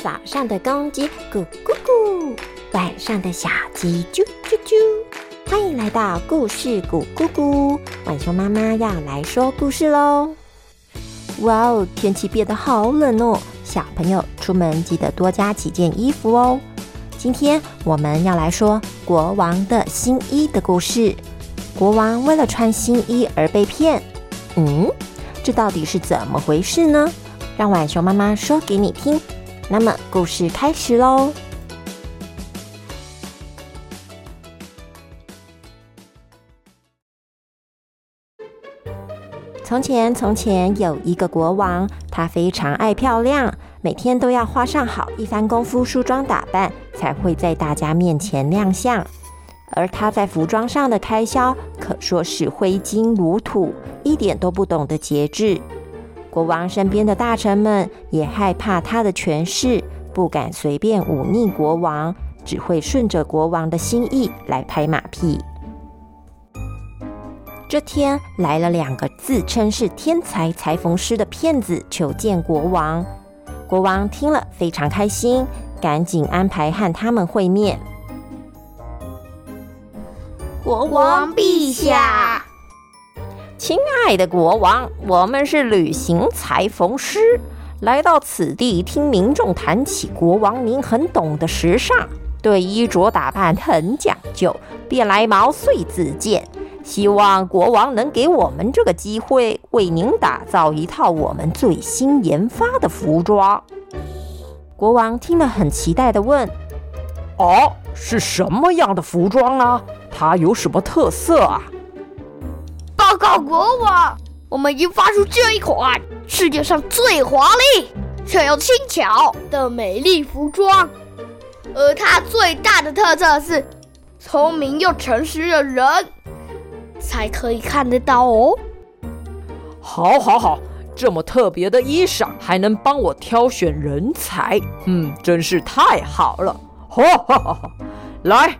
早上的公鸡咕咕咕，晚上的小鸡啾啾啾。欢迎来到故事咕咕咕，晚熊妈妈要来说故事喽。哇哦，天气变得好冷哦，小朋友出门记得多加几件衣服哦。今天我们要来说国王的新衣的故事。国王为了穿新衣而被骗，嗯，这到底是怎么回事呢？让晚熊妈妈说给你听。那么，故事开始喽。从前，从前有一个国王，他非常爱漂亮，每天都要花上好一番功夫梳妆打扮，才会在大家面前亮相。而他在服装上的开销，可说是挥金如土，一点都不懂得节制。国王身边的大臣们也害怕他的权势，不敢随便忤逆国王，只会顺着国王的心意来拍马屁。这天来了两个自称是天才裁缝师的骗子求见国王，国王听了非常开心，赶紧安排和他们会面。国王陛下。亲爱的国王，我们是旅行裁缝师，来到此地听民众谈起国王您很懂得时尚，对衣着打扮很讲究，便来毛遂自荐，希望国王能给我们这个机会，为您打造一套我们最新研发的服装。国王听了很期待的问：“哦，是什么样的服装呢？它有什么特色啊？”报告国王，我们已经发出这一款世界上最华丽却又轻巧的美丽服装，而它最大的特色是聪明又诚实的人才可以看得到哦。好，好，好，这么特别的衣裳还能帮我挑选人才，嗯，真是太好了。哈哈哈！来，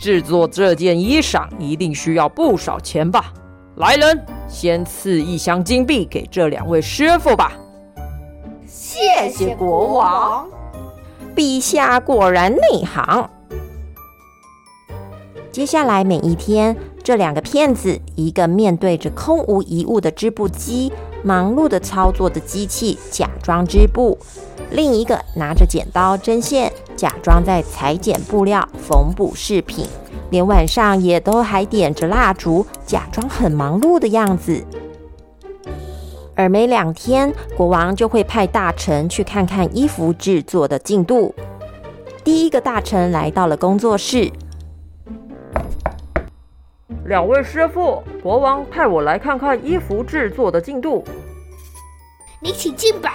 制作这件衣裳一定需要不少钱吧？来人，先赐一箱金币给这两位师傅吧。谢谢国王，陛下果然内行。接下来每一天，这两个骗子，一个面对着空无一物的织布机，忙碌的操作着机器，假装织布；另一个拿着剪刀、针线，假装在裁剪布料、缝补饰品。连晚上也都还点着蜡烛，假装很忙碌的样子。而每两天，国王就会派大臣去看看衣服制作的进度。第一个大臣来到了工作室，两位师傅，国王派我来看看衣服制作的进度。你请进吧。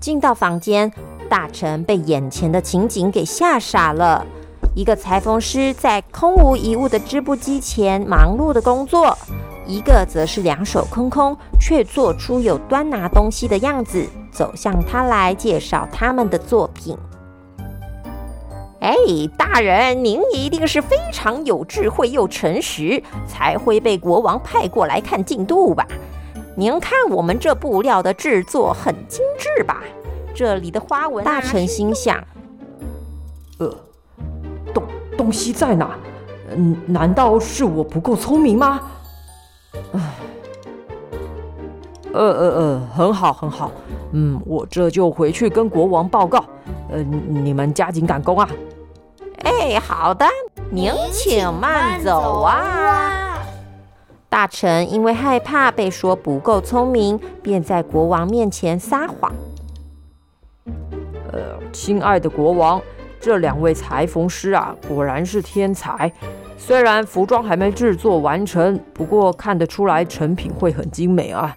进到房间。大臣被眼前的情景给吓傻了。一个裁缝师在空无一物的织布机前忙碌的工作，一个则是两手空空，却做出有端拿东西的样子，走向他来介绍他们的作品。哎，大人，您一定是非常有智慧又诚实，才会被国王派过来看进度吧？您看我们这布料的制作很精致吧？这里的花纹，大臣心想：“呃，东东西在哪？嗯，难道是我不够聪明吗？”唉，呃呃呃，很好很好，嗯，我这就回去跟国王报告。呃，你们加紧赶工啊！哎，好的，您请慢走啊。大臣因为害怕被说不够聪明，便在国王面前撒谎。亲爱的国王，这两位裁缝师啊，果然是天才。虽然服装还没制作完成，不过看得出来成品会很精美啊。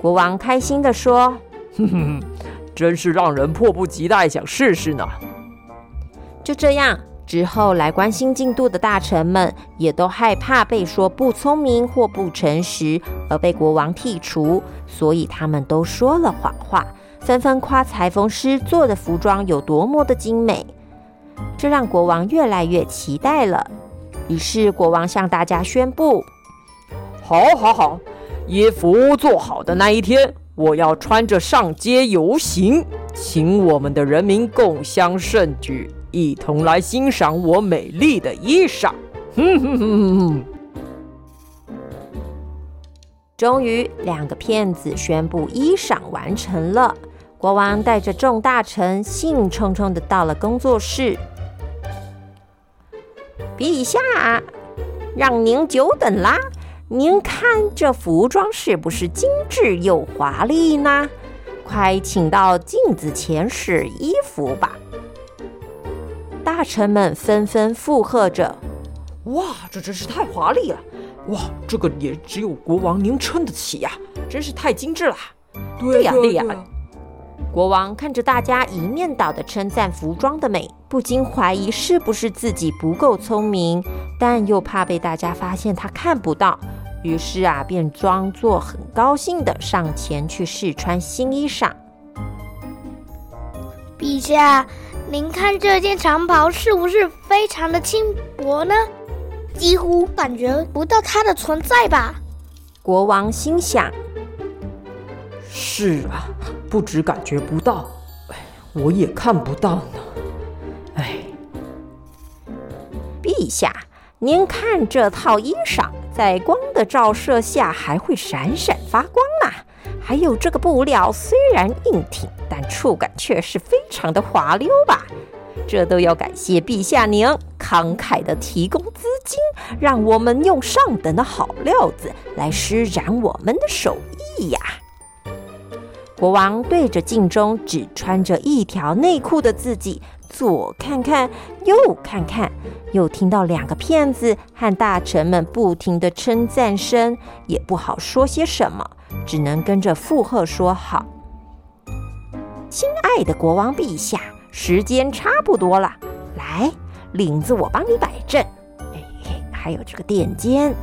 国王开心地说：“哼哼，真是让人迫不及待想试试呢。”就这样，之后来关心进度的大臣们也都害怕被说不聪明或不诚实而被国王剔除，所以他们都说了谎话。纷纷夸裁缝师做的服装有多么的精美，这让国王越来越期待了。于是国王向大家宣布：“好，好，好，衣服做好的那一天，我要穿着上街游行，请我们的人民共襄盛举，一同来欣赏我美丽的衣裳。哼哼哼哼！终于，两个骗子宣布衣裳完成了。国王带着众大臣兴冲冲的到了工作室。陛下，让您久等啦！您看这服装是不是精致又华丽呢？快请到镜子前试衣服吧！大臣们纷纷附和着：“哇，这真是太华丽了！哇，这个也只有国王您撑得起呀！真是太精致了！对呀，对呀。”国王看着大家一面倒的称赞服装的美，不禁怀疑是不是自己不够聪明，但又怕被大家发现他看不到，于是啊，便装作很高兴的上前去试穿新衣裳。陛下，您看这件长袍是不是非常的轻薄呢？几乎感觉不到它的存在吧？国王心想。是啊，不止感觉不到，哎，我也看不到呢。哎，陛下，您看这套衣裳，在光的照射下还会闪闪发光呢。还有这个布料，虽然硬挺，但触感却是非常的滑溜吧？这都要感谢陛下您慷慨的提供资金，让我们用上等的好料子来施展我们的手艺呀。国王对着镜中只穿着一条内裤的自己左看看右看看，又听到两个骗子和大臣们不停的称赞声，也不好说些什么，只能跟着附和说好。亲爱的国王陛下，时间差不多了，来，领子我帮你摆正。哎，还有这个垫肩。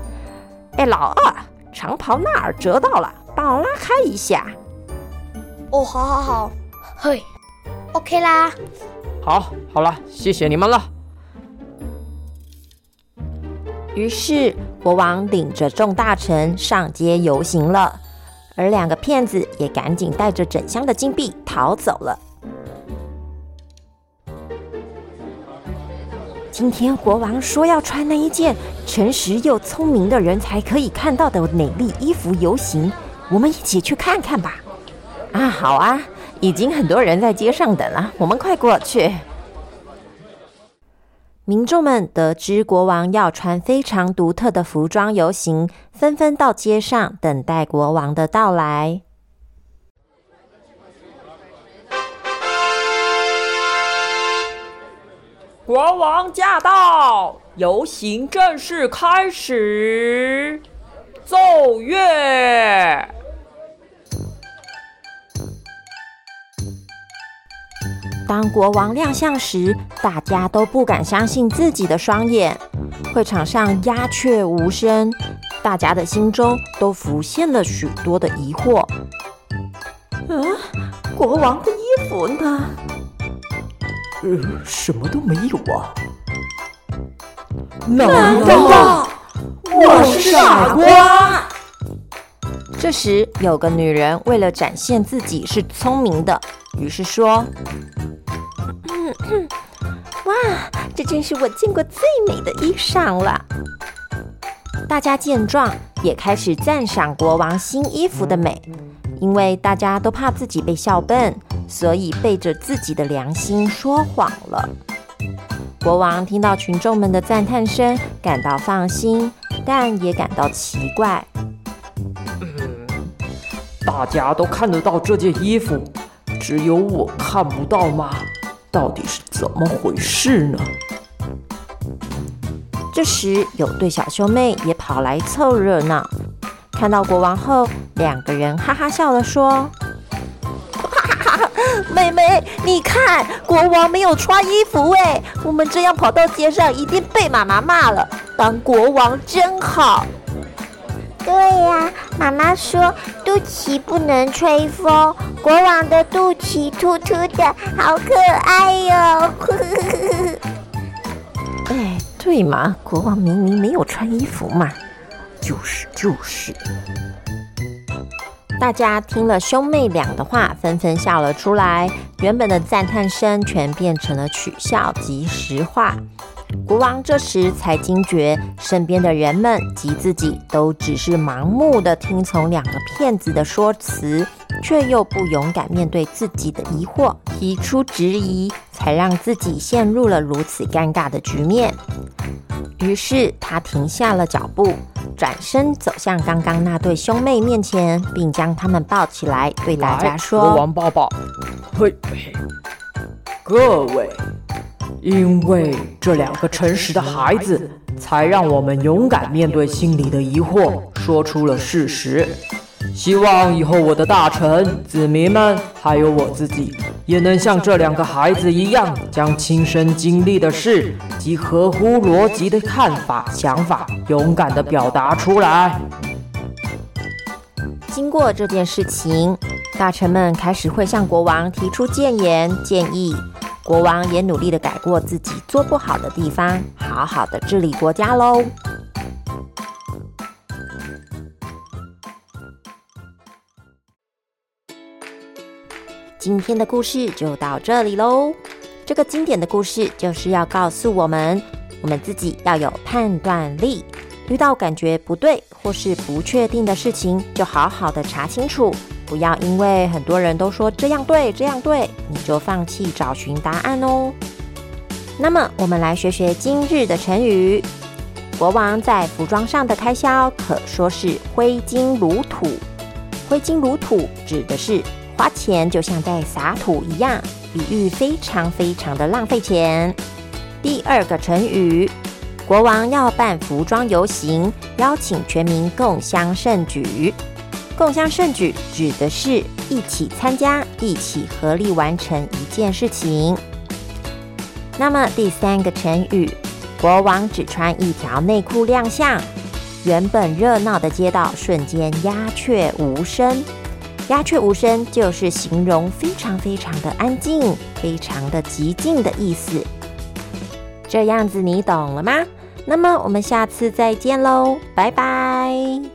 哎，老二，长袍那儿折到了，帮我拉开一下。哦，好，好，好，嘿，OK 啦，好，好了，谢谢你们了。于是国王领着众大臣上街游行了，而两个骗子也赶紧带着整箱的金币逃走了。今天国王说要穿那一件诚实又聪明的人才可以看到的美丽衣服游行，我们一起去看看吧。啊，好啊，已经很多人在街上等了，我们快过去。民众们得知国王要穿非常独特的服装游行，纷纷到街上等待国王的到来。国王驾到，游行正式开始，奏乐。当国王亮相时，大家都不敢相信自己的双眼。会场上鸦雀无声，大家的心中都浮现了许多的疑惑。啊，国王的衣服呢？呃，什么都没有啊！难道我是傻瓜？这时，有个女人为了展现自己是聪明的，于是说。啊，这真是我见过最美的衣裳了！大家见状，也开始赞赏国王新衣服的美。因为大家都怕自己被笑笨，所以背着自己的良心说谎了。国王听到群众们的赞叹声，感到放心，但也感到奇怪。大家都看得到这件衣服，只有我看不到吗？到底是怎么回事呢？这时，有对小兄妹也跑来凑热闹。看到国王后，两个人哈哈笑了，说：“哈 哈妹妹，你看，国王没有穿衣服哎！我们这样跑到街上，一定被妈妈骂了。当国王真好。”对呀，妈妈说肚脐不能吹风，国王的肚脐凸凸的，好可爱哟！哎，对嘛，国王明明没有穿衣服嘛。就是就是。大家听了兄妹俩的话，纷纷笑了出来。原本的赞叹声全变成了取笑及实话。国王这时才惊觉，身边的人们及自己都只是盲目的听从两个骗子的说辞，却又不勇敢面对自己的疑惑，提出质疑，才让自己陷入了如此尴尬的局面。于是他停下了脚步。转身走向刚刚那对兄妹面前，并将他们抱起来，对大家说：“国王抱抱，嘿嘿，各位，因为这两个诚实的孩子，才让我们勇敢面对心里的疑惑，说出了事实。”希望以后我的大臣、子民们，还有我自己，也能像这两个孩子一样，将亲身经历的事及合乎逻辑的看法、想法，勇敢地表达出来。经过这件事情，大臣们开始会向国王提出谏言、建议，国王也努力地改过自己做不好的地方，好好的治理国家喽。今天的故事就到这里喽。这个经典的故事就是要告诉我们，我们自己要有判断力。遇到感觉不对或是不确定的事情，就好好的查清楚，不要因为很多人都说这样对这样对，你就放弃找寻答案哦。那么，我们来学学今日的成语。国王在服装上的开销可说是挥金如土。挥金如土指的是。花钱就像在撒土一样，比喻非常非常的浪费钱。第二个成语，国王要办服装游行，邀请全民共襄盛举。共襄盛举指的是一起参加，一起合力完成一件事情。那么第三个成语，国王只穿一条内裤亮相，原本热闹的街道瞬间鸦雀无声。鸦雀无声，就是形容非常非常的安静，非常的寂静的意思。这样子你懂了吗？那么我们下次再见喽，拜拜。